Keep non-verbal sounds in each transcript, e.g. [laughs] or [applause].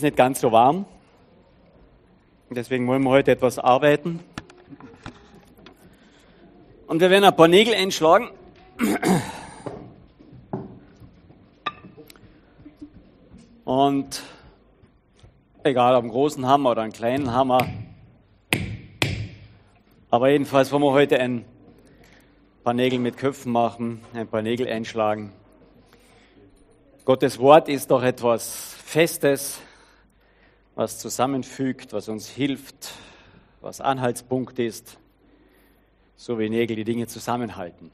ist nicht ganz so warm. Deswegen wollen wir heute etwas arbeiten. Und wir werden ein paar Nägel einschlagen. Und egal ob einen großen Hammer oder einen kleinen Hammer. Aber jedenfalls wollen wir heute ein paar Nägel mit Köpfen machen, ein paar Nägel einschlagen. Gottes Wort ist doch etwas Festes, was zusammenfügt, was uns hilft, was Anhaltspunkt ist, so wie Nägel die Dinge zusammenhalten.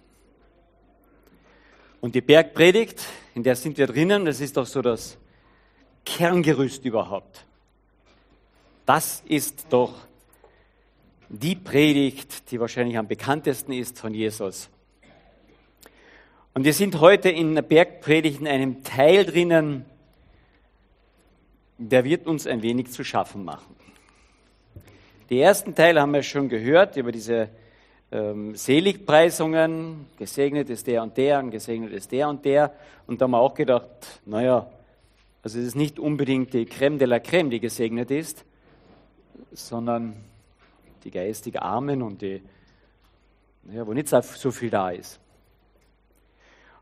Und die Bergpredigt, in der sind wir drinnen, das ist doch so das Kerngerüst überhaupt. Das ist doch die Predigt, die wahrscheinlich am bekanntesten ist von Jesus. Und wir sind heute in der Bergpredigt in einem Teil drinnen, der wird uns ein wenig zu schaffen machen. Die ersten Teile haben wir schon gehört über diese ähm, Seligpreisungen, gesegnet ist der und der und gesegnet ist der und der. Und da haben wir auch gedacht, naja, also es ist nicht unbedingt die Creme de la Creme, die gesegnet ist, sondern die geistig Armen und die, naja, wo nicht so viel da ist.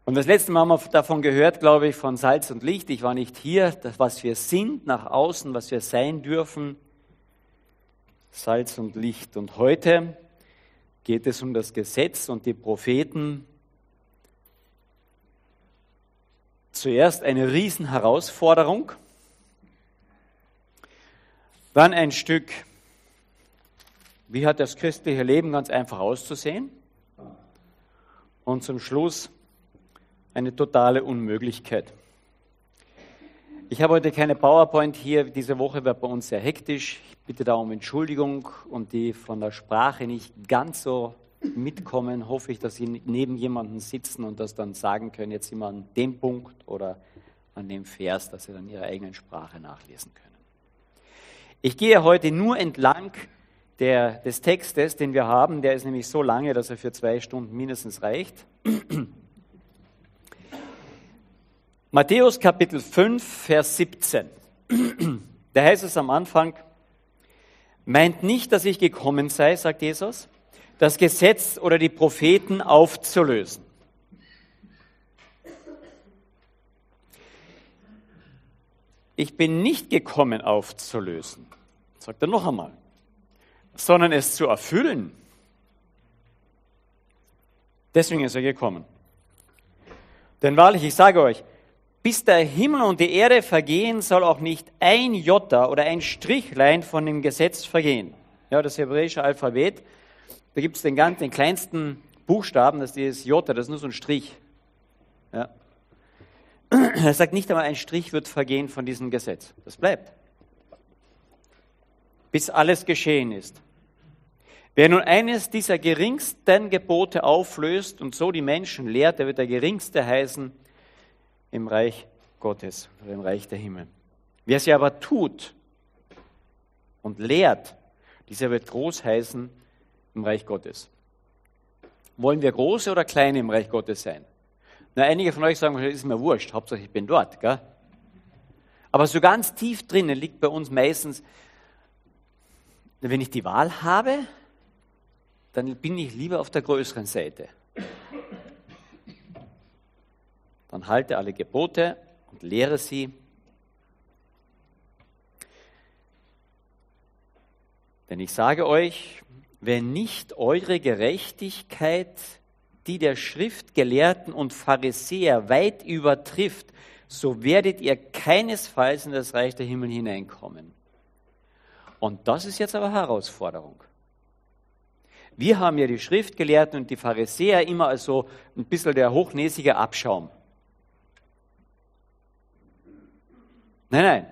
Und das letzte Mal haben wir davon gehört, glaube ich, von Salz und Licht. Ich war nicht hier, das, was wir sind, nach außen, was wir sein dürfen. Salz und Licht. Und heute geht es um das Gesetz und die Propheten. Zuerst eine Riesenherausforderung, dann ein Stück, wie hat das christliche Leben ganz einfach auszusehen? Und zum Schluss eine totale Unmöglichkeit. Ich habe heute keine PowerPoint hier. Diese Woche wird bei uns sehr hektisch. Ich bitte da um Entschuldigung und die von der Sprache nicht ganz so mitkommen, hoffe ich, dass Sie neben jemandem sitzen und das dann sagen können, jetzt wir an dem Punkt oder an dem Vers, dass Sie dann Ihre eigenen Sprache nachlesen können. Ich gehe heute nur entlang der, des Textes, den wir haben. Der ist nämlich so lange, dass er für zwei Stunden mindestens reicht. Matthäus Kapitel 5, Vers 17. Da heißt es am Anfang, meint nicht, dass ich gekommen sei, sagt Jesus, das Gesetz oder die Propheten aufzulösen. Ich bin nicht gekommen aufzulösen, sagt er noch einmal, sondern es zu erfüllen. Deswegen ist er gekommen. Denn wahrlich, ich sage euch, bis der Himmel und die Erde vergehen, soll auch nicht ein Jota oder ein Strichlein von dem Gesetz vergehen. Ja, das hebräische Alphabet, da gibt es den, ganz, den kleinsten Buchstaben, das ist dieses Jota, das ist nur so ein Strich. Ja. [clears throat] Er sagt nicht einmal, ein Strich wird vergehen von diesem Gesetz. Das bleibt. Bis alles geschehen ist. Wer nun eines dieser geringsten Gebote auflöst und so die Menschen lehrt, der wird der geringste heißen im Reich Gottes im Reich der Himmel. Wer sie aber tut und lehrt, dieser wird groß heißen im Reich Gottes. Wollen wir große oder kleine im Reich Gottes sein? Na, einige von euch sagen, das ist mir wurscht, Hauptsache ich bin dort. Gell? Aber so ganz tief drinnen liegt bei uns meistens, wenn ich die Wahl habe, dann bin ich lieber auf der größeren Seite. Dann halte alle Gebote und lehre sie. Denn ich sage euch, wenn nicht eure Gerechtigkeit die der Schriftgelehrten und Pharisäer weit übertrifft, so werdet ihr keinesfalls in das Reich der Himmel hineinkommen. Und das ist jetzt aber Herausforderung. Wir haben ja die Schriftgelehrten und die Pharisäer immer als so ein bisschen der hochnäsige Abschaum. Nein, nein.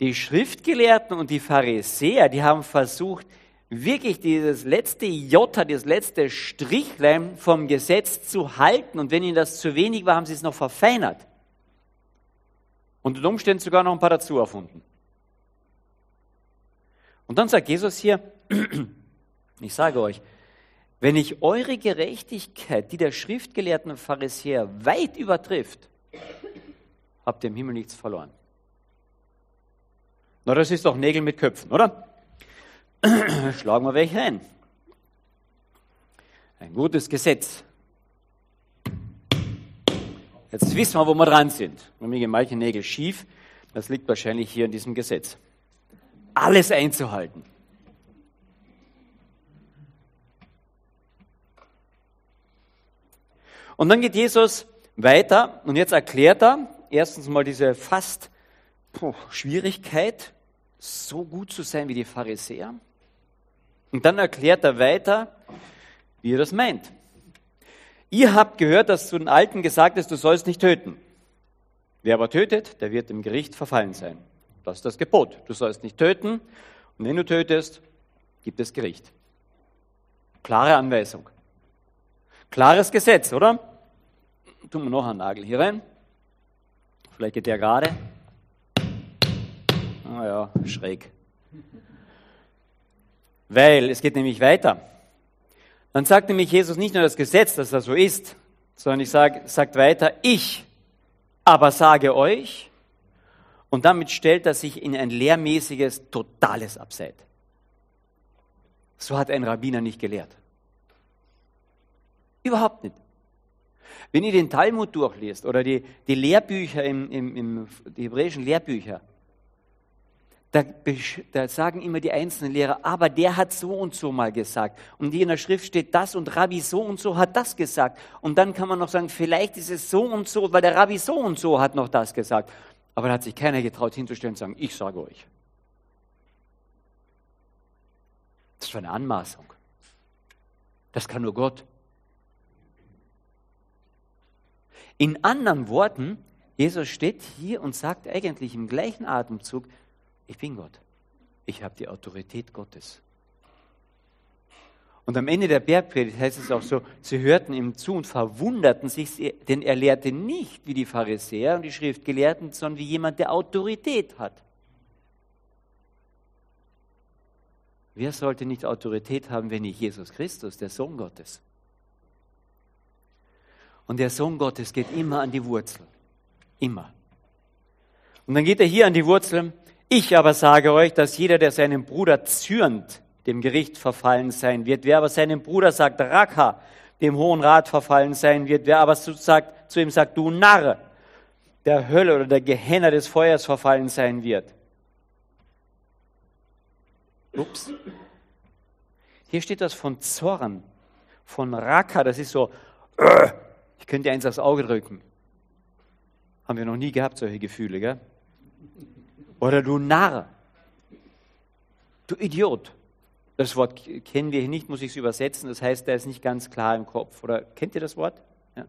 Die Schriftgelehrten und die Pharisäer, die haben versucht, wirklich dieses letzte Jota, das letzte Strichlein vom Gesetz zu halten. Und wenn ihnen das zu wenig war, haben sie es noch verfeinert. Und unter Umständen sogar noch ein paar dazu erfunden. Und dann sagt Jesus hier, [clears throat] ich sage euch, wenn ich eure Gerechtigkeit, die der Schriftgelehrten und Pharisäer weit übertrifft, habt ihr im Himmel nichts verloren. Na, das ist doch Nägel mit Köpfen, oder? [clears throat] Schlagen wir welche ein. Ein gutes Gesetz. Jetzt wissen wir, wo wir dran sind. Und mir gehen manche Nägel schief. Das liegt wahrscheinlich hier in diesem Gesetz. Alles einzuhalten. Und dann geht Jesus weiter und jetzt erklärt er erstens mal diese fast puh, Schwierigkeit, so gut zu sein wie die Pharisäer. Und dann erklärt er weiter, wie er das meint. Ihr habt gehört, dass zu den Alten gesagt ist, du sollst nicht töten. Wer aber tötet, der wird im Gericht verfallen sein. Das ist das Gebot. Du sollst nicht töten. Und wenn du tötest, gibt es Gericht. Klare Anweisung. Klares Gesetz, oder? Tun wir noch einen Nagel hier rein. Vielleicht geht der gerade. Ah ja, schräg. Weil es geht nämlich weiter. Dann sagt nämlich Jesus nicht nur das Gesetz, dass das so ist, sondern ich sage, sagt weiter, ich aber sage euch, und damit stellt er sich in ein lehrmäßiges, totales Abseits. So hat ein Rabbiner nicht gelehrt. Überhaupt nicht. Wenn ihr den Talmud durchliest oder die, die Lehrbücher, im, im, im, die hebräischen Lehrbücher, da, da, sagen immer die einzelnen Lehrer, aber der hat so und so mal gesagt. Und hier in der Schrift steht das und Rabbi so und so hat das gesagt. Und dann kann man noch sagen, vielleicht ist es so und so, weil der Rabbi so und so hat noch das gesagt. Aber da hat sich keiner getraut hinzustellen und sagen, ich sage euch. Das ist eine Anmaßung. Das kann nur Gott. In anderen Worten, Jesus steht hier und sagt eigentlich im gleichen Atemzug, ich bin Gott. Ich habe die Autorität Gottes. Und am Ende der Bergpredigt heißt es auch so, sie hörten ihm zu und verwunderten sich, denn er lehrte nicht wie die Pharisäer und die Schriftgelehrten, sondern wie jemand, der Autorität hat. Wer sollte nicht Autorität haben, wenn nicht Jesus Christus, der Sohn Gottes? Und der Sohn Gottes geht immer an die Wurzel. Immer. Und dann geht er hier an die Wurzel ich aber sage euch, dass jeder, der seinen Bruder zürnt, dem Gericht verfallen sein wird. Wer aber seinem Bruder sagt, Raka, dem Hohen Rat verfallen sein wird. Wer aber zu, sagt, zu ihm sagt, du Narr, der Hölle oder der Gehenner des Feuers verfallen sein wird. Ups. Hier steht das von Zorn, von Raka, das ist so, ich könnte eins aufs Auge drücken. Haben wir noch nie gehabt, solche Gefühle, gell? Oder du Narr. Du Idiot. Das Wort kennen wir hier nicht, muss ich es übersetzen. Das heißt, der ist nicht ganz klar im Kopf. Oder kennt ihr das Wort? Ja.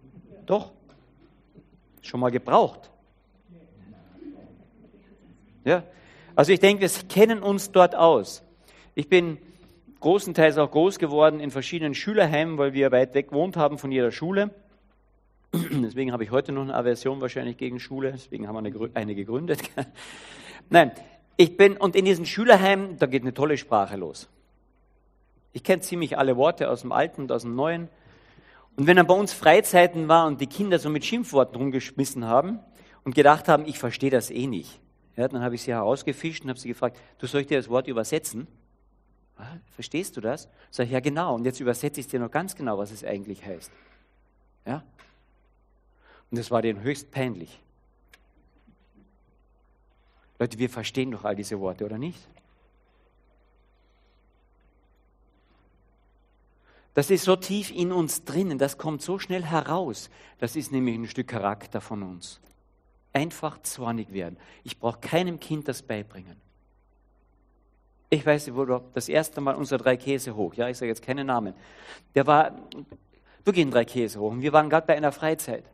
Doch. Schon mal gebraucht. Ja. Also ich denke, wir kennen uns dort aus. Ich bin großenteils auch groß geworden in verschiedenen Schülerheimen, weil wir weit weg gewohnt haben von jeder Schule. [clears throat] Deswegen habe ich heute noch eine Aversion wahrscheinlich gegen Schule. Deswegen haben wir eine, gegründet. [laughs] Nein, ich bin, und in diesem Schülerheim, da geht eine tolle Sprache los. Ich kenne ziemlich alle Worte aus dem Alten und aus dem Neuen. Und wenn dann bei uns Freizeiten war und die Kinder so mit Schimpfworten rumgeschmissen haben und gedacht haben, ich verstehe das eh nicht, ja, dann habe ich sie herausgefischt und habe sie gefragt, du soll ich dir das Wort übersetzen? Verstehst du das? Sag ich, ja genau. Und jetzt übersetze ich dir noch ganz genau, was es eigentlich heißt. Ja? Und das war denen höchst peinlich. Leute, wir verstehen doch all diese Worte, oder nicht? Das ist so tief in uns drinnen, das kommt so schnell heraus. Das ist nämlich ein Stück Charakter von uns. Einfach zornig werden. Ich brauche keinem Kind das beibringen. Ich weiß, wo das erste Mal unser drei Käse hoch, ja, ich sage jetzt keine Namen, der war wirklich ein drei Käse hoch und wir waren gerade bei einer Freizeit.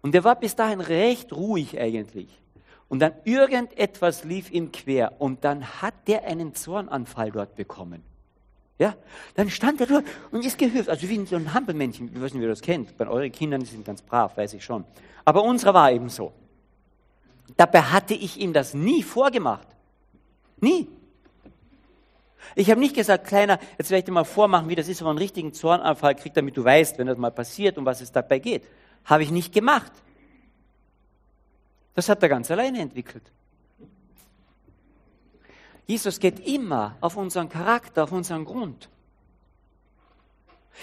Und der war bis dahin recht ruhig eigentlich. Und dann irgendetwas lief ihm quer und dann hat der einen Zornanfall dort bekommen. Ja, dann stand er dort und ist gehüpft, also wie so ein Hampelmännchen, weiß nicht, wie ihr das kennt. Bei euren Kindern sind ganz brav, weiß ich schon. Aber unserer war eben so. Dabei hatte ich ihm das nie vorgemacht. Nie. Ich habe nicht gesagt, Kleiner, jetzt werde ich dir mal vormachen, wie das ist, wenn man einen richtigen Zornanfall kriegt, damit du weißt, wenn das mal passiert, um was es dabei geht. Habe ich nicht gemacht. Das hat er ganz alleine entwickelt. Jesus geht immer auf unseren Charakter, auf unseren Grund.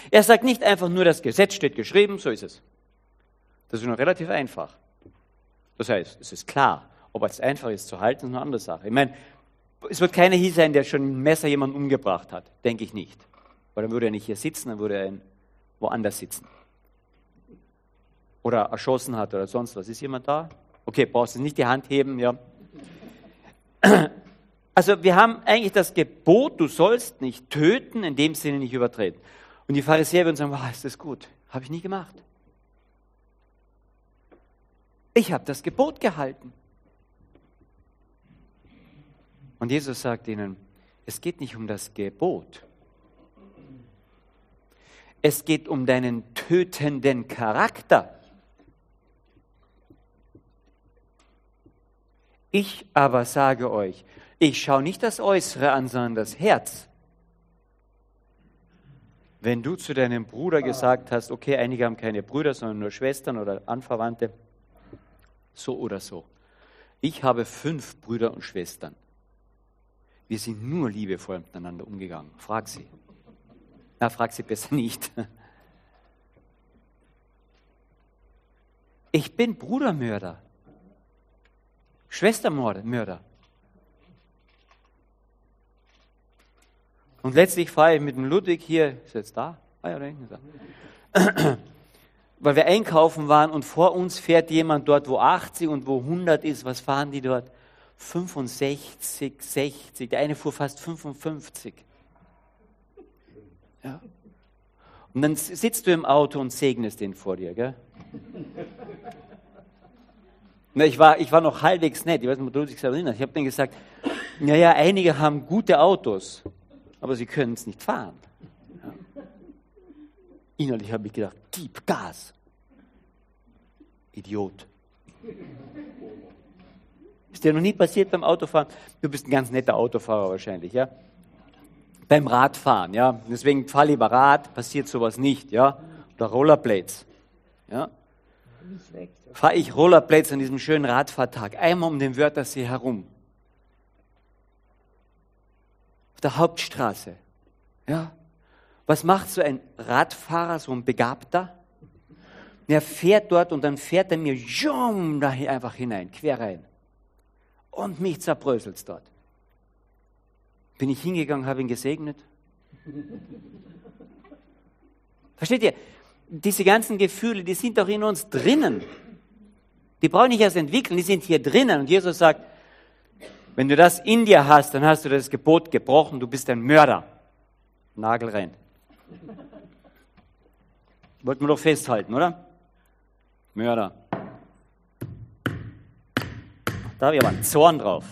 Er sagt nicht einfach nur, das Gesetz steht geschrieben, so ist es. Das ist noch relativ einfach. Das heißt, es ist klar, ob es einfach ist zu halten, ist eine andere Sache. Ich meine, es wird keiner hier sein, der schon ein Messer jemanden umgebracht hat. Denke ich nicht. Weil dann würde er nicht hier sitzen, dann würde er woanders sitzen. Oder erschossen hat oder sonst was. Ist jemand da? Okay, brauchst du nicht die Hand heben, ja. [clears throat] Also wir haben eigentlich das Gebot, du sollst nicht töten, in dem Sinne nicht übertreten. Und die Pharisäer würden sagen, wow, ist das gut? Habe ich nie gemacht. Ich habe das Gebot gehalten. Und Jesus sagt ihnen, es geht nicht um das Gebot. Es geht um deinen tötenden Charakter. Ich aber sage euch, ich schaue nicht das Äußere an, sondern das Herz. Wenn du zu deinem Bruder gesagt hast, okay, einige haben keine Brüder, sondern nur Schwestern oder Anverwandte, so oder so. Ich habe fünf Brüder und Schwestern. Wir sind nur liebevoll miteinander umgegangen. Frag sie. Na, frag sie besser nicht. [laughs] Ich bin Brudermörder. Schwestermörder. Und letztlich fahre ich mit dem Ludwig hier, ist jetzt da? Ah ja, da [clears throat] Weil wir einkaufen waren und vor uns fährt jemand dort, wo 80 und wo 100 ist. Was fahren die dort? 65, 60. Der eine fuhr fast 55. Ja. Und dann sitzt du im Auto und segnest den vor dir, gell? Na, ich, war, ich war noch halbwegs nett. Ich weiß nicht, ob du dich erinnerst. Ich habe denen gesagt, naja, einige haben gute Autos aber sie können es nicht fahren. Ja. Innerlich habe ich gedacht, gib Gas. Idiot. Ist dir noch nie passiert beim Autofahren? Du bist ein ganz netter Autofahrer wahrscheinlich, ja? Beim Radfahren, ja? Deswegen fahr lieber Rad, passiert sowas nicht, ja? Oder Rollerblades, ja? Fahre ich Rollerblades an diesem schönen Radfahrtag einmal um den Wörthersee herum. auf der Hauptstraße. Ja? Was macht so ein Radfahrer, so ein Begabter? Er fährt dort und dann fährt er mir jum, da einfach hinein, quer rein. Und mich zerbröselt dort. Bin ich hingegangen, habe ihn gesegnet. [laughs] Versteht ihr? Diese ganzen Gefühle, die sind doch in uns drinnen. Die brauchen nicht erst entwickeln, die sind hier drinnen. Und Jesus sagt, wenn du das in dir hast, dann hast du das Gebot gebrochen, du bist ein Mörder. Nagel rein. Wollten wir doch festhalten, oder? Mörder. Da habe ich aber einen Zorn drauf.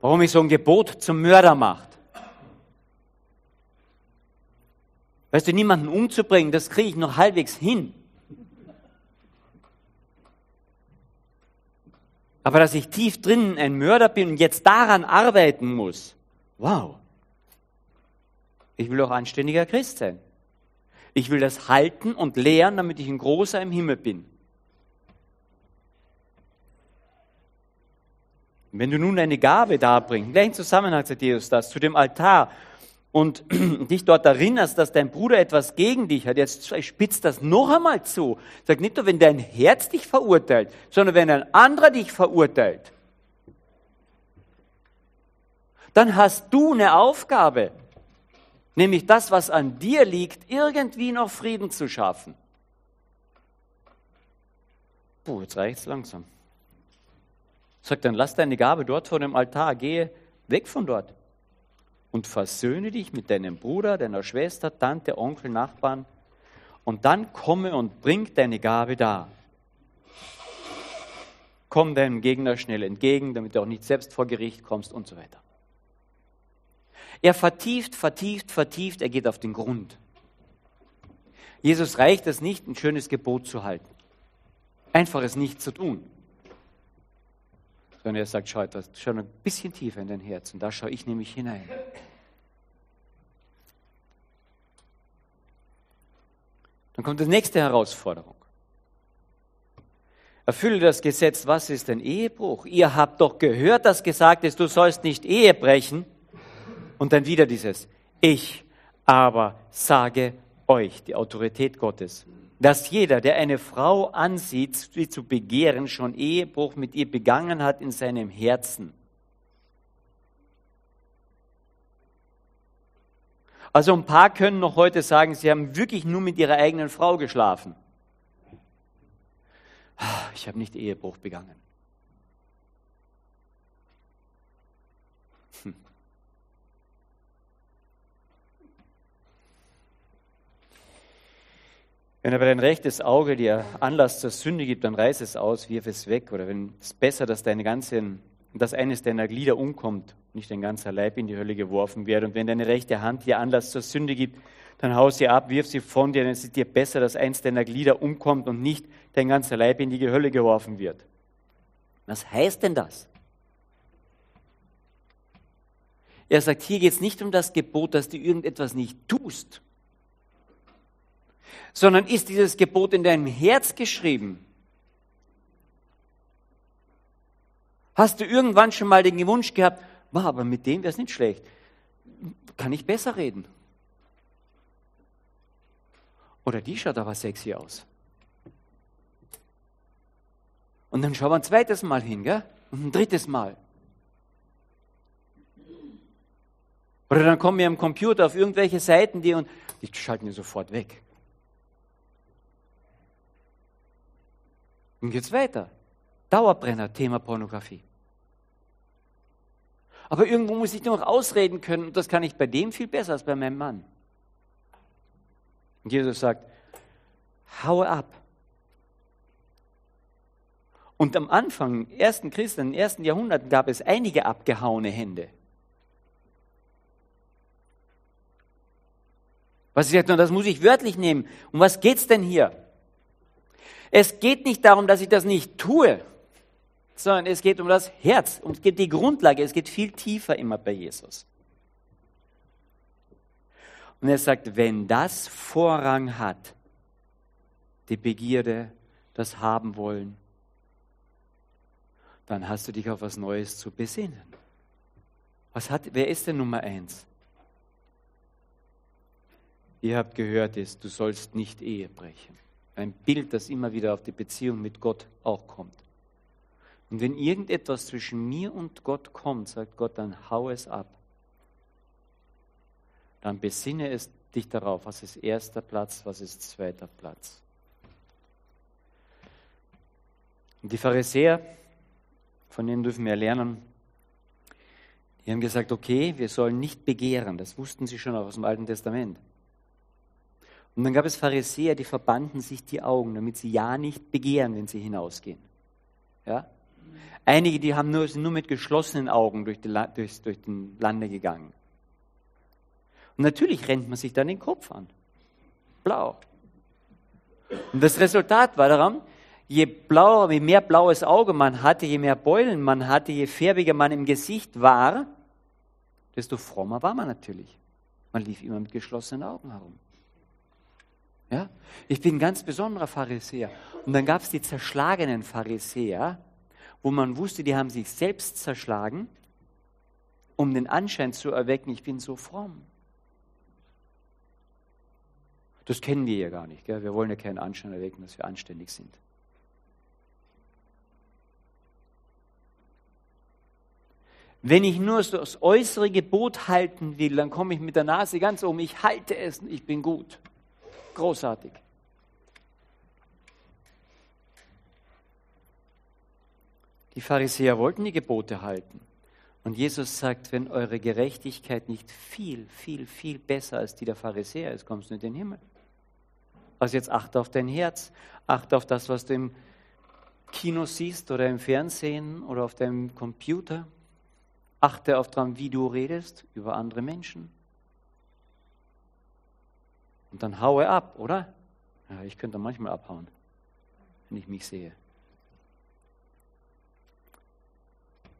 Warum ich so ein Gebot zum Mörder macht. Weißt du, niemanden umzubringen, das kriege ich noch halbwegs hin. Aber dass ich tief drinnen ein Mörder bin und jetzt daran arbeiten muss, wow. Ich will auch anständiger Christ sein. Ich will das halten und lehren, damit ich ein großer im Himmel bin. Wenn du nun eine Gabe darbringst, gleich im Zusammenhang sagt Jesus das, zu dem Altar und [clears throat] dich dort erinnerst, dass dein Bruder etwas gegen dich hat, jetzt spitzt das noch einmal zu. Sag nicht nur, wenn dein Herz dich verurteilt, sondern wenn ein anderer dich verurteilt. Dann hast du eine Aufgabe, nämlich das, was an dir liegt, irgendwie noch Frieden zu schaffen. Puh, jetzt reicht's langsam. Sag dann, lass deine Gabe dort vor dem Altar, gehe weg von dort und versöhne dich mit deinem Bruder, deiner Schwester, Tante, Onkel, Nachbarn und dann komme und bring deine Gabe da. Komm deinem Gegner schnell entgegen, damit du auch nicht selbst vor Gericht kommst und so weiter. Er vertieft, vertieft, vertieft, er geht auf den Grund. Jesus reicht es nicht, ein schönes Gebot zu halten. Einfach es nicht zu tun. Sondern er sagt, schau, das, schau ein bisschen tiefer in dein Herz und da schaue ich nämlich hinein. Dann kommt die nächste Herausforderung. Erfülle das Gesetz, was ist ein Ehebruch? Ihr habt doch gehört, dass gesagt ist, du sollst nicht Ehe brechen. Und dann wieder dieses, ich aber sage euch, die Autorität Gottes, dass jeder, der eine Frau ansieht, sie zu begehren, schon Ehebruch mit ihr begangen hat in seinem Herzen. Also ein paar können noch heute sagen, sie haben wirklich nur mit ihrer eigenen Frau geschlafen. Ich habe nicht Ehebruch begangen. Hm. Wenn aber dein rechtes Auge dir Anlass zur Sünde gibt, dann reiß es aus, wirf es weg. Oder wenn es besser, dass deine ganze, dass eines deiner Glieder umkommt, nicht dein ganzer Leib in die Hölle geworfen wird. Und wenn deine rechte Hand dir Anlass zur Sünde gibt, dann hau sie ab, wirf sie von dir, dann ist es dir besser, dass eins deiner Glieder umkommt und nicht dein ganzer Leib in die Hölle geworfen wird. Was heißt denn das? Er sagt, hier geht es nicht um das Gebot, dass du irgendetwas nicht tust, sondern ist dieses Gebot in deinem Herz geschrieben? Hast du irgendwann schon mal den Wunsch gehabt, war aber mit dem wäre es nicht schlecht. Kann ich besser reden? Oder die schaut aber sexy aus. Und dann schauen wir ein zweites Mal hin, gell? Und ein drittes Mal. Oder dann kommen wir am Computer auf irgendwelche Seiten, die und die schalten wir sofort weg. Dann geht's weiter. Dauerbrenner, Thema Pornografie. Aber irgendwo muss ich noch ausreden können und das kann ich bei dem viel besser als bei meinem Mann. Und Jesus sagt, haue ab. Und am Anfang, ersten Christen, den ersten Jahrhunderten gab es einige abgehauene Hände. Was ich sagte, das muss ich wörtlich nehmen. Um was geht's denn hier? Es geht nicht darum, dass ich das nicht tue, sondern es geht um das Herz, um die Grundlage, es geht viel tiefer immer bei Jesus. Und er sagt, wenn das Vorrang hat, die Begierde, das haben wollen, dann hast du dich auf was Neues zu besinnen. Was hat, wer ist denn Nummer eins? Ihr habt gehört, ist, du sollst nicht Ehe brechen. Ein Bild, das immer wieder auf die Beziehung mit Gott auch kommt. Und wenn irgendetwas zwischen mir und Gott kommt, sagt Gott, dann hau es ab. Dann besinne es dich darauf, was ist erster Platz, was ist zweiter Platz. Und die Pharisäer, von denen dürfen wir lernen, die haben gesagt, okay, wir sollen nicht begehren. Das wussten sie schon aus dem Alten Testament. Und dann gab es Pharisäer, die verbanden sich die Augen, damit sie ja nicht begehren, wenn sie hinausgehen. Ja? Einige, die haben nur, sind nur mit geschlossenen Augen durch, die, durch, durch den Lande gegangen. Und natürlich rennt man sich dann den Kopf an. Blau. Und das Resultat war daran, je blauer, je mehr blaues Auge man hatte, je mehr Beulen man hatte, je färbiger man im Gesicht war, desto frommer war man natürlich. Man lief immer mit geschlossenen Augen herum. Ja? Ich bin ein ganz besonderer Pharisäer. Und dann gab es die zerschlagenen Pharisäer, wo man wusste, die haben sich selbst zerschlagen, um den Anschein zu erwecken, ich bin so fromm. Das kennen wir ja gar nicht. Gell? Wir wollen ja keinen Anschein erwecken, dass wir anständig sind. Wenn ich nur das äußere Gebot halten will, dann komme ich mit der Nase ganz um. Ich halte es, ich bin gut. Großartig. Die Pharisäer wollten die Gebote halten. Und Jesus sagt, wenn eure Gerechtigkeit nicht viel, viel, viel besser als die der Pharisäer ist, kommst du in den Himmel. Also jetzt achte auf dein Herz, achte auf das, was du im Kino siehst oder im Fernsehen oder auf deinem Computer. Achte auf daran, wie du redest über andere Menschen. Und dann haue ab, oder? Ja, ich könnte manchmal abhauen, wenn ich mich sehe.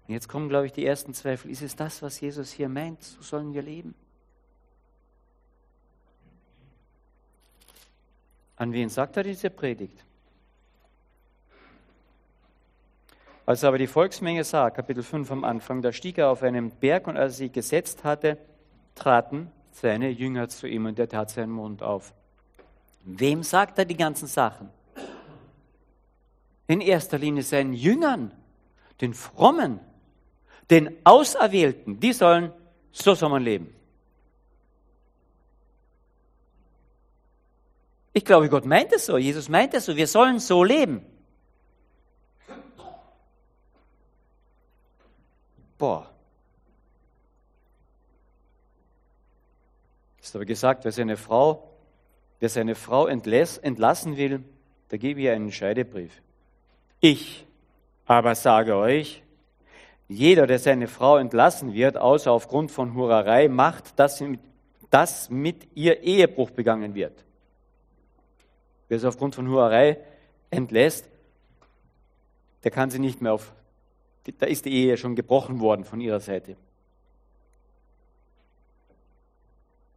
Und jetzt kommen, glaube ich, die ersten Zweifel. Ist es das, was Jesus hier meint? So sollen wir leben? An wen sagt er diese Predigt? Als aber die Volksmenge sah, Kapitel 5 am Anfang, da stieg er auf einen Berg und als er sie gesetzt hatte, traten seine Jünger zu ihm und er tat seinen Mund auf. Wem sagt er die ganzen Sachen? In erster Linie seinen Jüngern, den Frommen, den Auserwählten, die sollen, so soll man leben. Ich glaube, Gott meint es so, Jesus meint es so, wir sollen so leben. Boah. Ist aber gesagt, wer seine Frau, wer seine Frau entlassen will, da gebe ich einen Scheidebrief. Ich aber sage euch, jeder, der seine Frau entlassen wird, außer aufgrund von Hurerei, macht, dass, dass mit ihr Ehebruch begangen wird. Wer sie aufgrund von Hurerei entlässt, der kann sie nicht mehr auf da ist die Ehe schon gebrochen worden von ihrer Seite.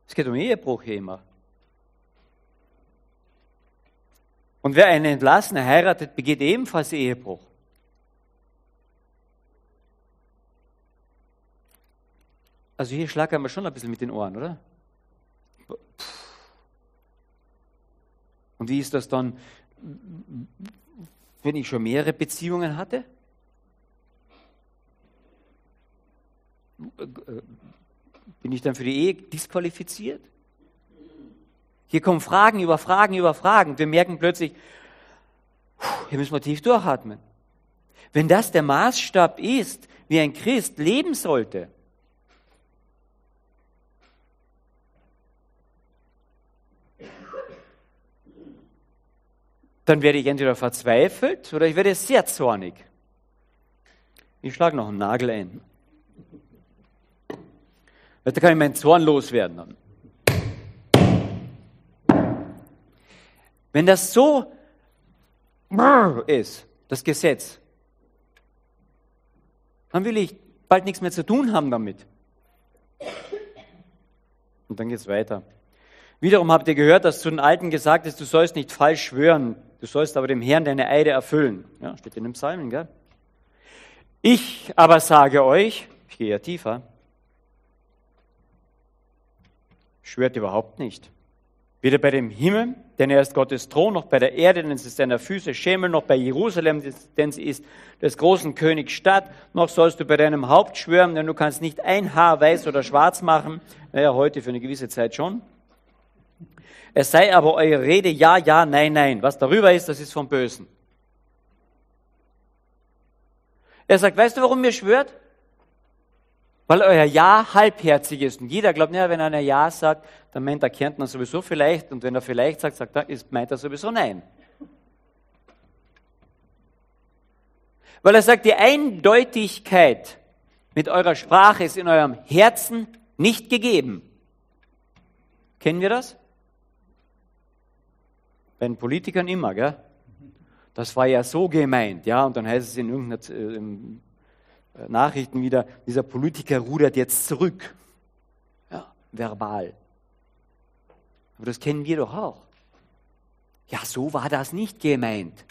Es geht um Ehebruch hier immer. Und wer eine Entlassene heiratet, begeht ebenfalls Ehebruch. Also hier schlackern wir schon ein bisschen mit den Ohren, oder? Und wie ist das dann, wenn ich schon mehrere Beziehungen hatte? Bin ich dann für die Ehe disqualifiziert? Hier kommen Fragen über Fragen über Fragen. Wir merken plötzlich, hier müssen wir tief durchatmen. Wenn das der Maßstab ist, wie ein Christ leben sollte, dann werde ich entweder verzweifelt oder ich werde sehr zornig. Ich schlage noch einen Nagel ein. Da kann ich meinen Zorn loswerden. Wenn das so ist, das Gesetz, dann will ich bald nichts mehr zu tun haben damit. Und dann geht es weiter. Wiederum habt ihr gehört, dass zu den Alten gesagt ist, du sollst nicht falsch schwören, du sollst aber dem Herrn deine Eide erfüllen. Ja, steht in dem Psalmen, gell? Ich aber sage euch, ich gehe ja tiefer, schwört überhaupt nicht. Weder bei dem Himmel, denn er ist Gottes Thron, noch bei der Erde, denn es ist seiner Füße Schemel, noch bei Jerusalem, denn sie ist des großen Königs Stadt, noch sollst du bei deinem Haupt schwören, denn du kannst nicht ein Haar weiß oder schwarz machen, naja, heute für eine gewisse Zeit schon. Es sei aber eure Rede ja, ja, nein, nein. Was darüber ist, das ist vom Bösen. Er sagt, weißt du, warum ihr schwört? Weil euer Ja halbherzig ist. Und jeder glaubt, ja, wenn einer Ja sagt, dann meint er Kärntner sowieso vielleicht. Und wenn er vielleicht sagt, sagt er, ist, meint er sowieso Nein. Weil er sagt, die Eindeutigkeit mit eurer Sprache ist in eurem Herzen nicht gegeben. Kennen wir das? Bei den Politikern immer, gell? Das war ja so gemeint, ja, und dann heißt es in irgendeiner äh, Nachrichten wieder, dieser Politiker rudert jetzt zurück. Ja, verbal. Aber das kennen wir doch auch. Ja, so war das nicht gemeint.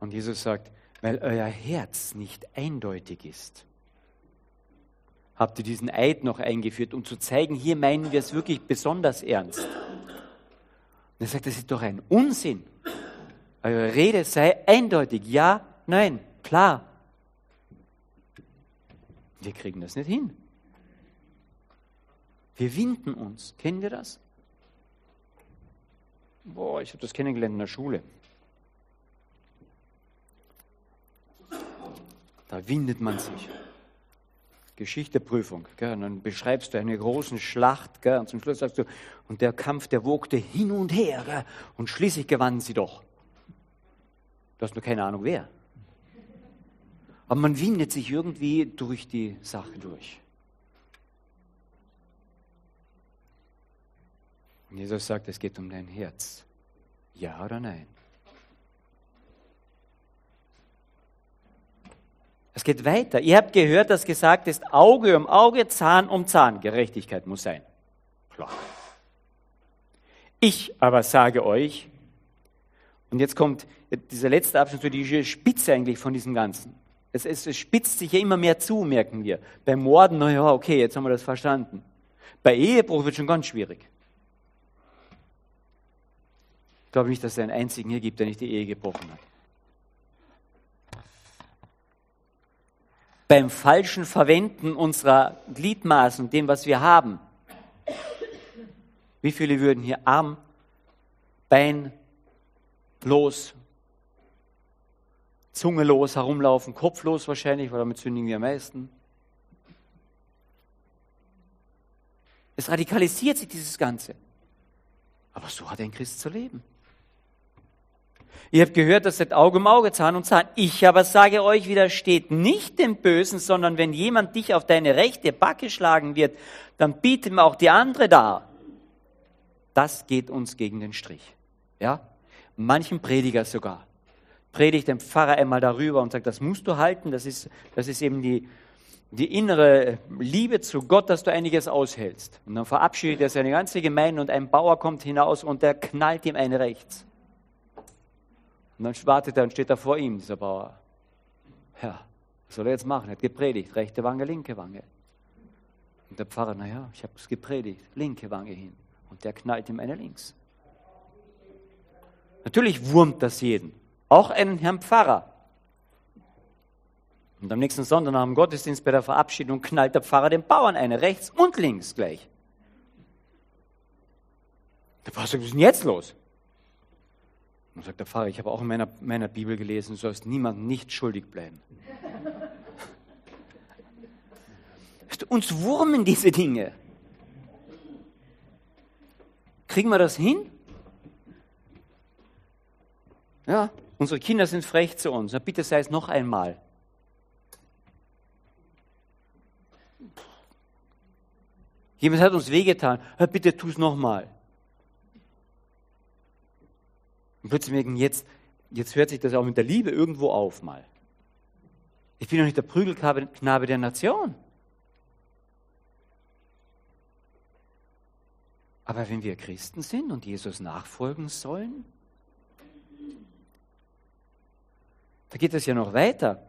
Und Jesus sagt, weil euer Herz nicht eindeutig ist, habt ihr diesen Eid noch eingeführt, um zu zeigen, hier meinen wir es wirklich besonders ernst. Und er sagt, das ist doch ein Unsinn. Eure Rede sei eindeutig. Ja, nein, klar. Wir kriegen das nicht hin. Wir winden uns. Kennen wir das? Boah, ich habe das kennengelernt in der Schule. Da windet man sich. Geschichteprüfung. Gell? Und dann beschreibst du eine große Schlacht. Gell? Und zum Schluss sagst du, und der Kampf, der wogte hin und her. Gell? Und schließlich gewannen sie doch. Du hast nur keine Ahnung wer. Aber man windet sich irgendwie durch die Sache durch. Und Jesus sagt, es geht um dein Herz. Ja oder nein? Es geht weiter. Ihr habt gehört, dass gesagt ist, Auge um Auge, Zahn um Zahn. Gerechtigkeit muss sein. Klar. Ich aber sage euch, und jetzt kommt dieser letzte Abschnitt, so die Spitze eigentlich von diesem Ganzen. Es, es, es spitzt sich ja immer mehr zu, merken wir. Beim Morden, naja, okay, jetzt haben wir das verstanden. Bei Ehebruch wird schon ganz schwierig. Ich glaube nicht, dass es einen einzigen hier gibt, der nicht die Ehe gebrochen hat. Beim falschen Verwenden unserer Gliedmaßen, dem, was wir haben. Wie viele würden hier Arm, Bein, los, zungelos herumlaufen, kopflos wahrscheinlich, weil damit sündigen wir am meisten. Es radikalisiert sich dieses Ganze. Aber so hat ein Christ zu leben. Ihr habt gehört, das seid Auge um Auge, Zahn um Zahn. Ich aber sage euch, widersteht nicht dem Bösen, sondern wenn jemand dich auf deine rechte Backe schlagen wird, dann biete ihm auch die andere dar. Das geht uns gegen den Strich. Ja? Manchen Prediger sogar. Predigt dem Pfarrer einmal darüber und sagt, das musst du halten, das ist, das ist eben die, die innere Liebe zu Gott, dass du einiges aushältst. Und dann verabschiedet er seine ganze Gemeinde und ein Bauer kommt hinaus und der knallt ihm eine rechts. Und dann wartet er und steht da vor ihm, dieser Bauer. Ja, was soll er jetzt machen? Er hat gepredigt, rechte Wange, linke Wange. Und der Pfarrer, naja, ich habe es gepredigt, linke Wange hin. Und der knallt ihm eine links. Natürlich wurmt das jeden, auch einen Herrn Pfarrer. Und am nächsten Sonntag nach dem Gottesdienst bei der Verabschiedung knallt der Pfarrer den Bauern eine, rechts und links gleich. Der Pfarrer sagt, was ist denn jetzt los? Und sagt der Pfarrer, ich habe auch in meiner, meiner Bibel gelesen, du sollst niemandem nicht schuldig bleiben. [laughs] Uns wurmen diese Dinge. Kriegen wir das hin? Ja, unsere Kinder sind frech zu uns. Na, bitte sei es noch einmal. Jemand hat uns wehgetan. Ja, bitte tu es nochmal. Und plötzlich merken, jetzt, jetzt hört sich das auch mit der Liebe irgendwo auf mal. Ich bin doch nicht der Prügelknabe der Nation. Aber wenn wir Christen sind und Jesus nachfolgen sollen, da geht es ja noch weiter.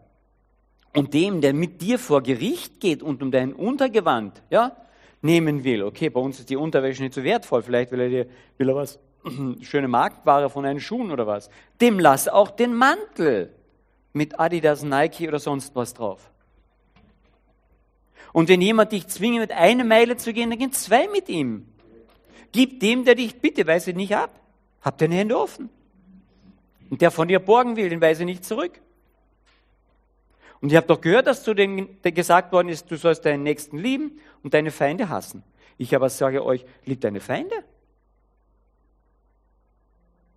Und dem, der mit dir vor Gericht geht und um dein Untergewand ja, nehmen will, okay, bei uns ist die Unterwäsche nicht so wertvoll, vielleicht will er dir will er was [clears throat] schöne Marktware von einen Schuhen oder was, dem lass auch den Mantel mit Adidas, Nike oder sonst was drauf. Und wenn jemand dich zwingt, mit einer Meile zu gehen, dann gehen zwei mit ihm. Gib dem, der dich bitte, weise nicht ab. Hab deine Hände offen. Und der von dir borgen will, den weise nicht zurück. Und ihr habt doch gehört, dass zu den gesagt worden ist, du sollst deinen Nächsten lieben und deine Feinde hassen. Ich aber sage euch, liebt deine Feinde.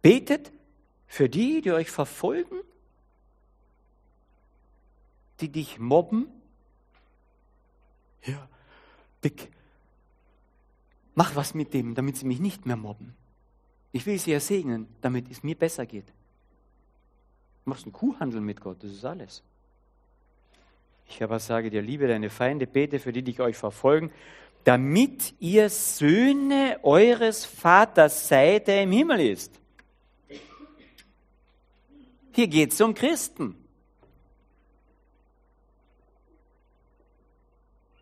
Betet für die, die euch verfolgen, die dich mobben. Ja, Dick, mach was mit dem, damit sie mich nicht mehr mobben. Ich will sie ja segnen, damit es mir besser geht. Machst einen Kuhhandel mit Gott, das ist alles. Ich aber sage dir, liebe deine Feinde, bete für die, die euch verfolgen, damit ihr Söhne eures Vaters seid, der im Himmel ist. Hier geht es um Christen.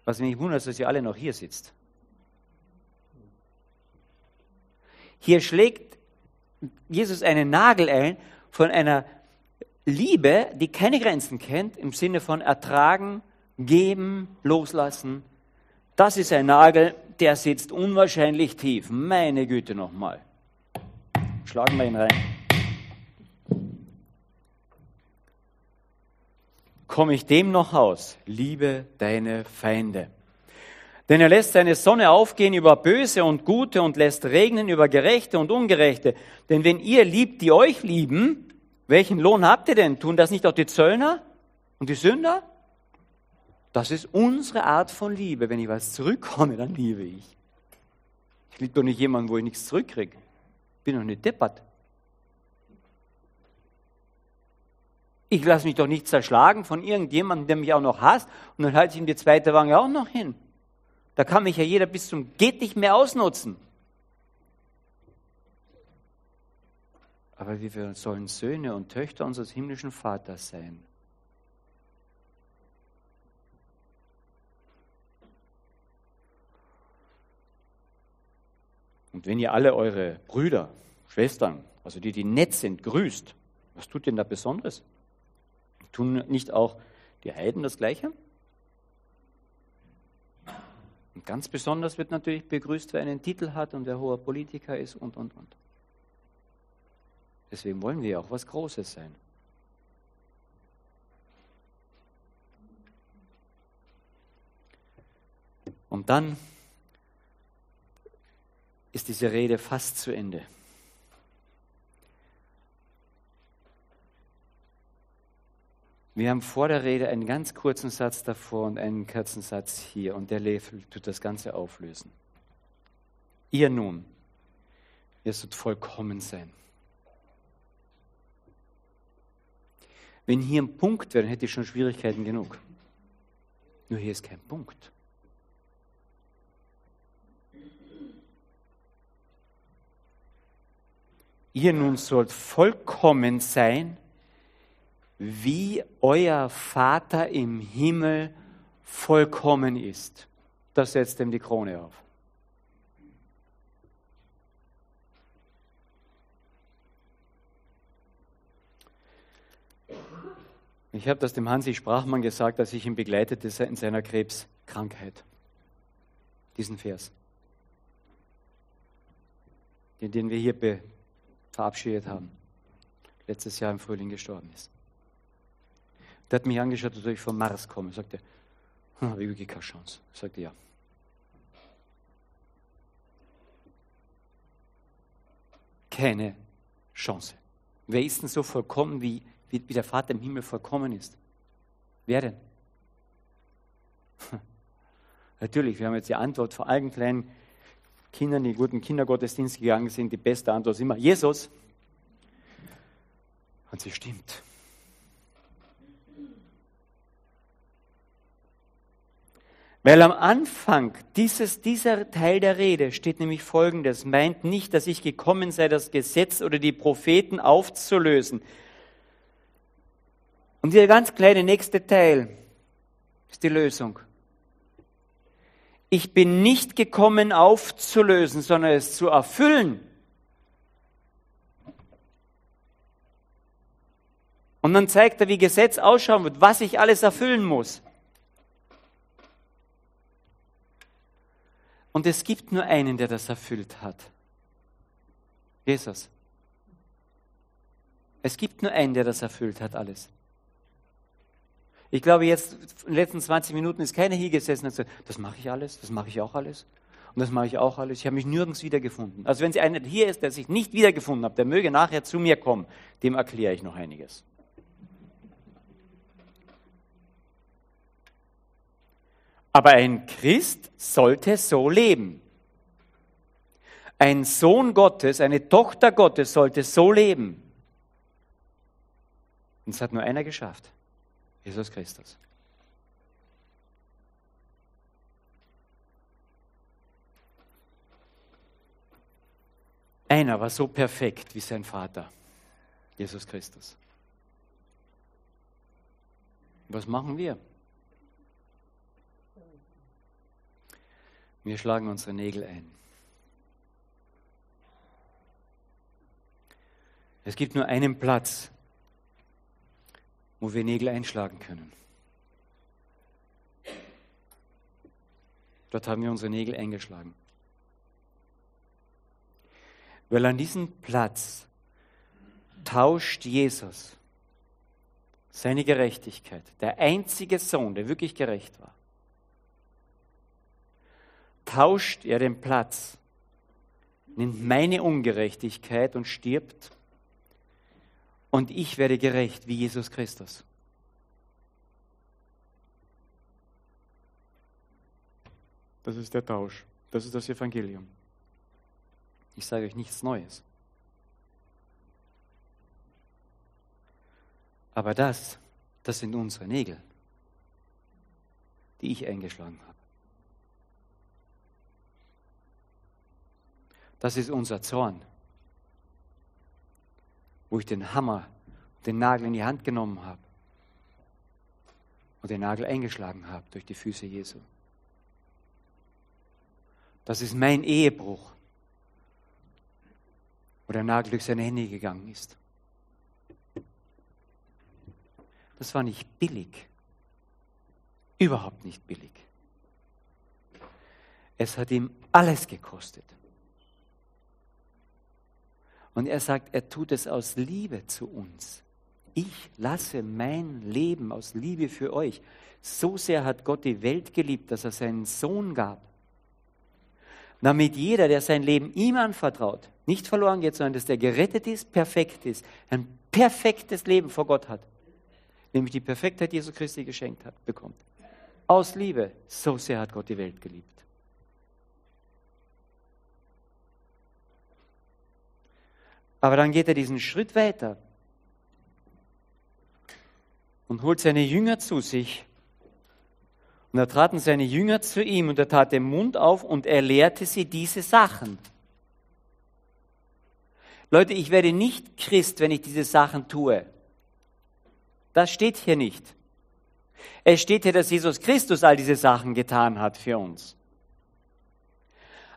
Was mich wundert, dass ihr alle noch hier sitzt. Hier schlägt Jesus einen Nagel ein von einer Liebe, die keine Grenzen kennt, im Sinne von ertragen, geben, loslassen. Das ist ein Nagel, der sitzt unwahrscheinlich tief. Meine Güte nochmal. Schlagen wir ihn rein. komme ich dem noch aus, liebe deine Feinde. Denn er lässt seine Sonne aufgehen über Böse und Gute und lässt regnen über Gerechte und Ungerechte. Denn wenn ihr liebt, die euch lieben, welchen Lohn habt ihr denn? Tun das nicht auch die Zöllner und die Sünder? Das ist unsere Art von Liebe. Wenn ich was zurückkomme, dann liebe ich. Ich liebe doch nicht jemanden, wo ich nichts zurückkriege. Bin doch nicht deppert. Ich lasse mich doch nicht zerschlagen von irgendjemandem, der mich auch noch hasst, und dann halte ich ihm die zweite Wange auch noch hin. Da kann mich ja jeder bis zum geht nicht mehr ausnutzen. Aber wir sollen Söhne und Töchter unseres himmlischen Vaters sein. Und wenn ihr alle eure Brüder, Schwestern, also die, die nett sind, grüßt, was tut denn da Besonderes? Tun nicht auch die Heiden das Gleiche? Und ganz besonders wird natürlich begrüßt, wer einen Titel hat und wer hoher Politiker ist und, und, und. Deswegen wollen wir auch was Großes sein. Und dann ist diese Rede fast zu Ende. Wir haben vor der Rede einen ganz kurzen Satz davor und einen kurzen Satz hier und der tut das Ganze auflösen. Ihr nun, ihr sollt vollkommen sein. Wenn hier ein Punkt wäre, dann hätte ich schon Schwierigkeiten genug. Nur hier ist kein Punkt. Ihr nun sollt vollkommen sein, wie euer Vater im Himmel vollkommen ist. Das setzt ihm die Krone auf. Ich habe das dem Hansi Sprachmann gesagt, als ich ihn begleitete in seiner Krebskrankheit. Diesen Vers, den wir hier verabschiedet haben, letztes Jahr im Frühling gestorben ist. Der hat mich angeschaut, ob ich vom Mars komme. Sagte, hm, habe ich wirklich keine Chance. Ich sagte, ja. Keine Chance. Wer ist denn so vollkommen, wie, wie, wie der Vater im Himmel vollkommen ist? Wer denn? [laughs] Natürlich, wir haben jetzt die Antwort vor allen kleinen Kindern, die guten Kindergottesdienst gegangen sind. Die beste Antwort ist immer Jesus. Und sie stimmt. Weil am Anfang dieses, dieser Teil der Rede steht nämlich Folgendes. Meint nicht, dass ich gekommen sei, das Gesetz oder die Propheten aufzulösen. Und dieser ganz kleine nächste Teil ist die Lösung. Ich bin nicht gekommen aufzulösen, sondern es zu erfüllen. Und dann zeigt er, wie Gesetz ausschauen wird, was ich alles erfüllen muss. Und es gibt nur einen, der das erfüllt hat. Jesus. Es gibt nur einen, der das erfüllt hat, alles. Ich glaube, jetzt in den letzten 20 Minuten ist keiner hier gesessen und gesagt, das mache ich alles, das mache ich auch alles und das mache ich auch alles. Ich habe mich nirgends wiedergefunden. Also wenn Sie einer hier ist, der sich nicht wiedergefunden hat, der möge nachher zu mir kommen, dem erkläre ich noch einiges. Aber ein Christ sollte so leben. Ein Sohn Gottes, eine Tochter Gottes sollte so leben. Und es hat nur einer geschafft. Jesus Christus. Einer war so perfekt wie sein Vater, Jesus Christus. Was machen wir? Wir schlagen unsere Nägel ein. Es gibt nur einen Platz, wo wir Nägel einschlagen können. Dort haben wir unsere Nägel eingeschlagen. Weil an diesem Platz tauscht Jesus seine Gerechtigkeit, der einzige Sohn, der wirklich gerecht war, tauscht er den Platz, nimmt meine Ungerechtigkeit und stirbt und ich werde gerecht wie Jesus Christus. Das ist der Tausch. Das ist das Evangelium. Ich sage euch nichts Neues. Aber das, das sind unsere Nägel, die ich eingeschlagen habe. Das ist unser Zorn. Wo ich den Hammer, den Nagel in die Hand genommen habe und den Nagel eingeschlagen habe durch die Füße Jesu. Das ist mein Ehebruch, wo der Nagel durch seine Hände gegangen ist. Das war nicht billig. Überhaupt nicht billig. Es hat ihm alles gekostet. Und er sagt, er tut es aus Liebe zu uns. Ich lasse mein Leben aus Liebe für euch. So sehr hat Gott die Welt geliebt, dass er seinen Sohn gab. Damit jeder, der sein Leben ihm anvertraut, nicht verloren geht, sondern dass der gerettet ist, perfekt ist, ein perfektes Leben vor Gott hat, nämlich die Perfektheit Jesu Christi geschenkt hat, bekommt. Aus Liebe, so sehr hat Gott die Welt geliebt. Aber dann geht er diesen Schritt weiter und holt seine Jünger zu sich. Und da traten seine Jünger zu ihm und er tat den Mund auf und er lehrte sie diese Sachen. Leute, ich werde nicht Christ, wenn ich diese Sachen tue. Das steht hier nicht. Es steht hier, dass Jesus Christus all diese Sachen getan hat für uns.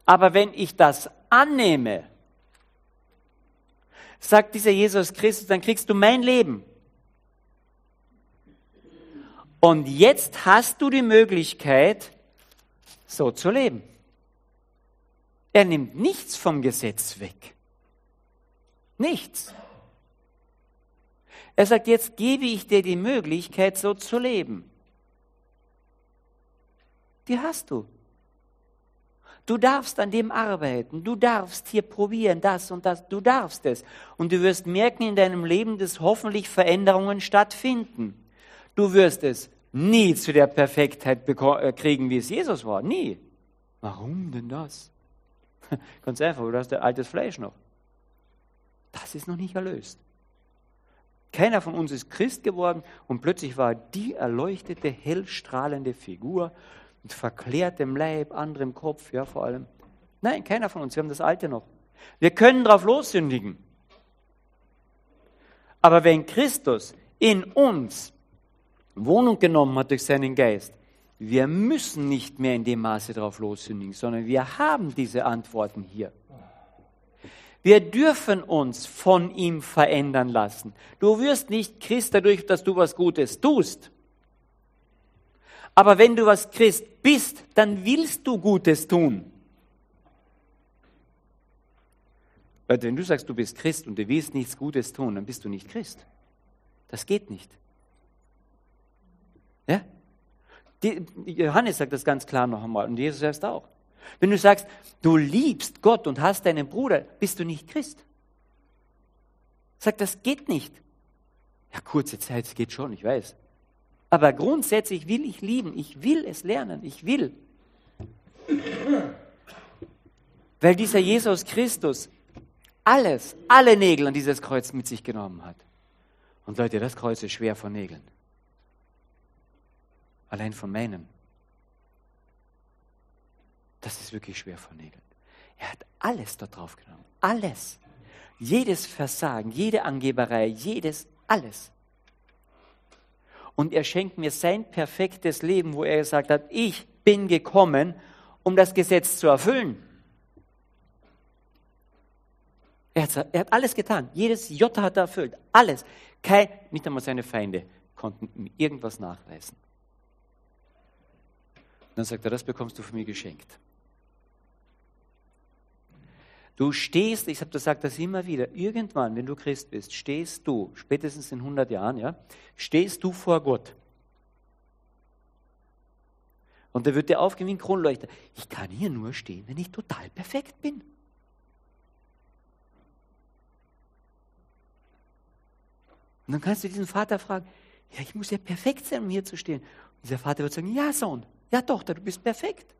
Aber wenn ich das annehme, sagt dieser Jesus Christus, dann kriegst du mein Leben. Und jetzt hast du die Möglichkeit, so zu leben. Er nimmt nichts vom Gesetz weg. Nichts. Er sagt, jetzt gebe ich dir die Möglichkeit, so zu leben. Die hast du. Du darfst an dem arbeiten. Du darfst hier probieren, das und das. Du darfst es. Und du wirst merken in deinem Leben, dass hoffentlich Veränderungen stattfinden. Du wirst es nie zu der Perfektheit äh, kriegen, wie es Jesus war. Nie. Warum denn das? [laughs] Ganz einfach, du hast ein altes Fleisch noch. Das ist noch nicht erlöst. Keiner von uns ist Christ geworden und plötzlich war die erleuchtete, hellstrahlende Figur mit verklärtem Leib, anderem Kopf, ja vor allem. Nein, keiner von uns. Wir haben das Alte noch. Wir können drauf lossündigen. Aber wenn Christus in uns Wohnung genommen hat durch seinen Geist, wir müssen nicht mehr in dem Maße drauf lossündigen, sondern wir haben diese Antworten hier. Wir dürfen uns von ihm verändern lassen. Du wirst nicht Christ dadurch, dass du was Gutes tust. Aber wenn du was Christ bist, dann willst du Gutes tun. Leute, wenn du sagst, du bist Christ und du willst nichts Gutes tun, dann bist du nicht Christ. Das geht nicht. Ja? Die, Johannes sagt das ganz klar noch einmal und Jesus selbst auch. Wenn du sagst, du liebst Gott und hast deinen Bruder, bist du nicht Christ. Sagt, das geht nicht. Ja, kurze Zeit, es geht schon, ich weiß. Aber grundsätzlich will ich lieben, ich will es lernen, ich will. Weil dieser Jesus Christus alles, alle Nägel an dieses Kreuz mit sich genommen hat. Und Leute, das Kreuz ist schwer von Nägeln. Allein von meinen. Das ist wirklich schwer von Nägeln. Er hat alles da drauf genommen. Alles. Jedes Versagen, jede Angeberei, jedes, alles und er schenkt mir sein perfektes Leben, wo er gesagt hat, ich bin gekommen, um das Gesetz zu erfüllen. Er hat, er hat alles getan. Jedes Jota hat er erfüllt. Alles. Kein, nicht einmal seine Feinde konnten ihm irgendwas nachweisen. dann sagt er, das bekommst du von mir geschenkt. Du stehst, ich habe das sagt das immer wieder, irgendwann, wenn du Christ bist, stehst du, spätestens in 100 Jahren, ja, stehst du vor Gott. Und da wird dir aufgehen wie ein Kronleuchter. Ich kann hier nur stehen, wenn ich total perfekt bin. Und dann kannst du diesen Vater fragen, ja, ich muss ja perfekt sein, um hier zu stehen. Und dieser Vater wird sagen, ja, Sohn, ja, Tochter, du bist perfekt.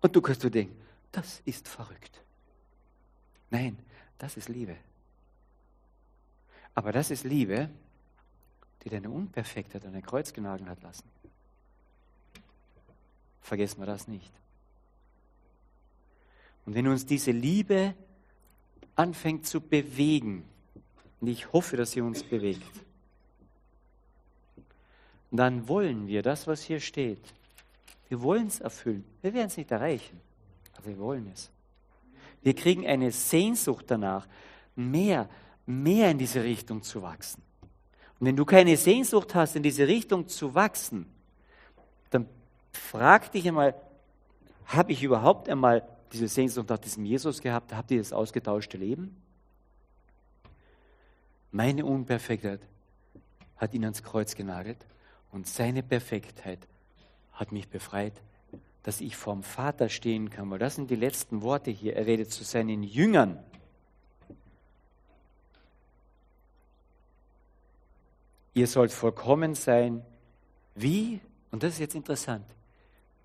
Und du kannst du denken, das ist verrückt. Nein, das ist Liebe. Aber das ist Liebe, die deine Unperfektheit an ein Kreuz genagelt hat lassen. Vergessen wir das nicht. Und wenn uns diese Liebe anfängt zu bewegen. Und ich hoffe, dass sie uns bewegt. dann wollen wir das, was hier steht. Wir wollen es erfüllen. Wir werden es nicht erreichen, aber wir wollen es. Wir kriegen eine Sehnsucht danach, mehr, mehr in diese Richtung zu wachsen. Und wenn du keine Sehnsucht hast, in diese Richtung zu wachsen, dann frag dich einmal, habe ich überhaupt einmal diese Sehnsucht nach diesem Jesus gehabt? Habt ihr das ausgetauschte Leben? Meine Unperfektheit hat ihn ans Kreuz genagelt und seine Perfektheit hat mich befreit, dass ich vorm Vater stehen kann. Weil das sind die letzten Worte hier. Er redet zu seinen Jüngern. Ihr sollt vollkommen sein, wie, und das ist jetzt interessant,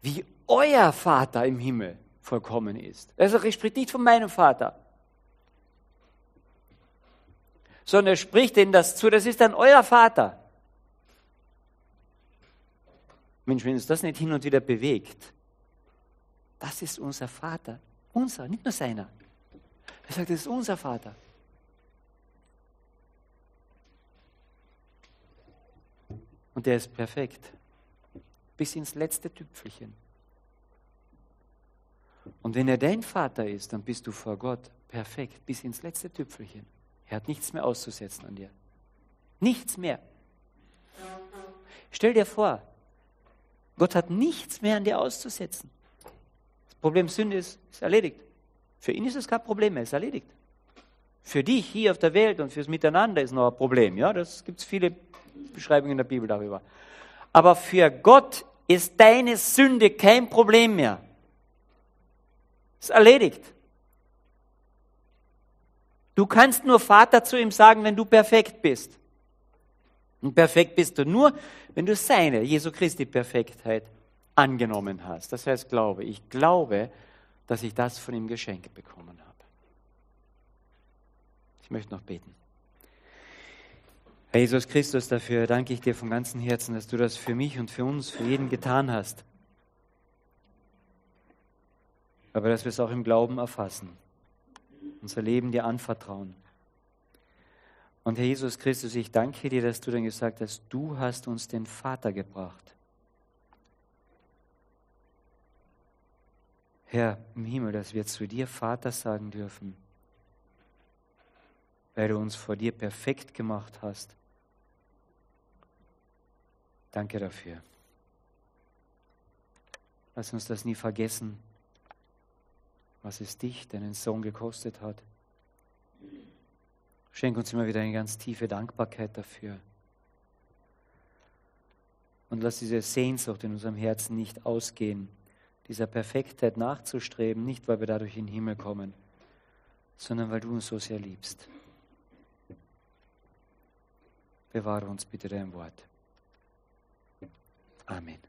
wie euer Vater im Himmel vollkommen ist. Also er spricht nicht von meinem Vater, sondern er spricht denen das zu, das ist dann euer Vater. Mensch, wenn uns das nicht hin und wieder bewegt, das ist unser Vater. Unser, nicht nur seiner. Er sagt, das ist unser Vater. Und der ist perfekt. Bis ins letzte Tüpfelchen. Und wenn er dein Vater ist, dann bist du vor Gott perfekt, bis ins letzte Tüpfelchen. Er hat nichts mehr auszusetzen an dir. Nichts mehr. Stell dir vor, Gott hat nichts mehr an dir auszusetzen. Problem Sünde ist, ist erledigt. Für ihn ist es kein Problem mehr, ist erledigt. Für dich hier auf der Welt und fürs Miteinander ist noch ein Problem. Ja, das gibt es viele Beschreibungen in der Bibel darüber. Aber für Gott ist deine Sünde kein Problem mehr. Ist erledigt. Du kannst nur Vater zu ihm sagen, wenn du perfekt bist. Und perfekt bist du nur, wenn du seine, Jesu Christi Perfektheit angenommen hast. Das heißt Glaube. Ich glaube, dass ich das von ihm geschenkt bekommen habe. Ich möchte noch beten. Herr Jesus Christus, dafür danke ich dir von ganzem Herzen, dass du das für mich und für uns, für jeden getan hast. Aber dass wir es auch im Glauben erfassen, unser Leben dir anvertrauen. Und Herr Jesus Christus, ich danke dir, dass du dann gesagt hast, du hast uns den Vater gebracht. Herr im Himmel, dass wir zu dir Vater sagen dürfen, weil du uns vor dir perfekt gemacht hast. Danke dafür. Lass uns das nie vergessen, was es dich, deinen Sohn, gekostet hat. Schenk uns immer wieder eine ganz tiefe Dankbarkeit dafür. Und lass diese Sehnsucht in unserem Herzen nicht ausgehen, dieser Perfektheit nachzustreben, nicht weil wir dadurch in den Himmel kommen, sondern weil du uns so sehr liebst. Bewahre uns bitte dein Wort. Amen.